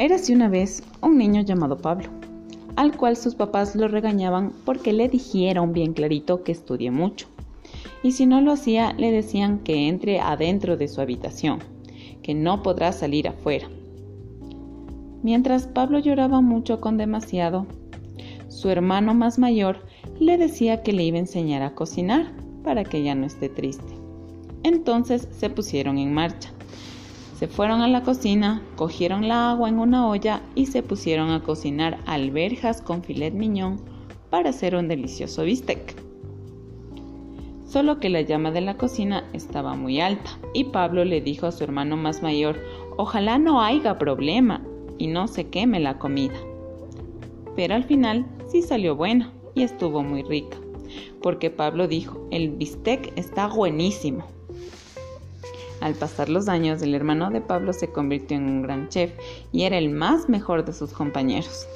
Érase una vez un niño llamado Pablo, al cual sus papás lo regañaban porque le dijeron bien clarito que estudie mucho. Y si no lo hacía, le decían que entre adentro de su habitación, que no podrá salir afuera. Mientras Pablo lloraba mucho con demasiado, su hermano más mayor le decía que le iba a enseñar a cocinar para que ya no esté triste. Entonces se pusieron en marcha. Se fueron a la cocina, cogieron la agua en una olla y se pusieron a cocinar alberjas con filet miñón para hacer un delicioso bistec. Solo que la llama de la cocina estaba muy alta y Pablo le dijo a su hermano más mayor, ojalá no haya problema y no se queme la comida. Pero al final sí salió buena y estuvo muy rica, porque Pablo dijo, el bistec está buenísimo. Al pasar los años, el hermano de Pablo se convirtió en un gran chef y era el más mejor de sus compañeros.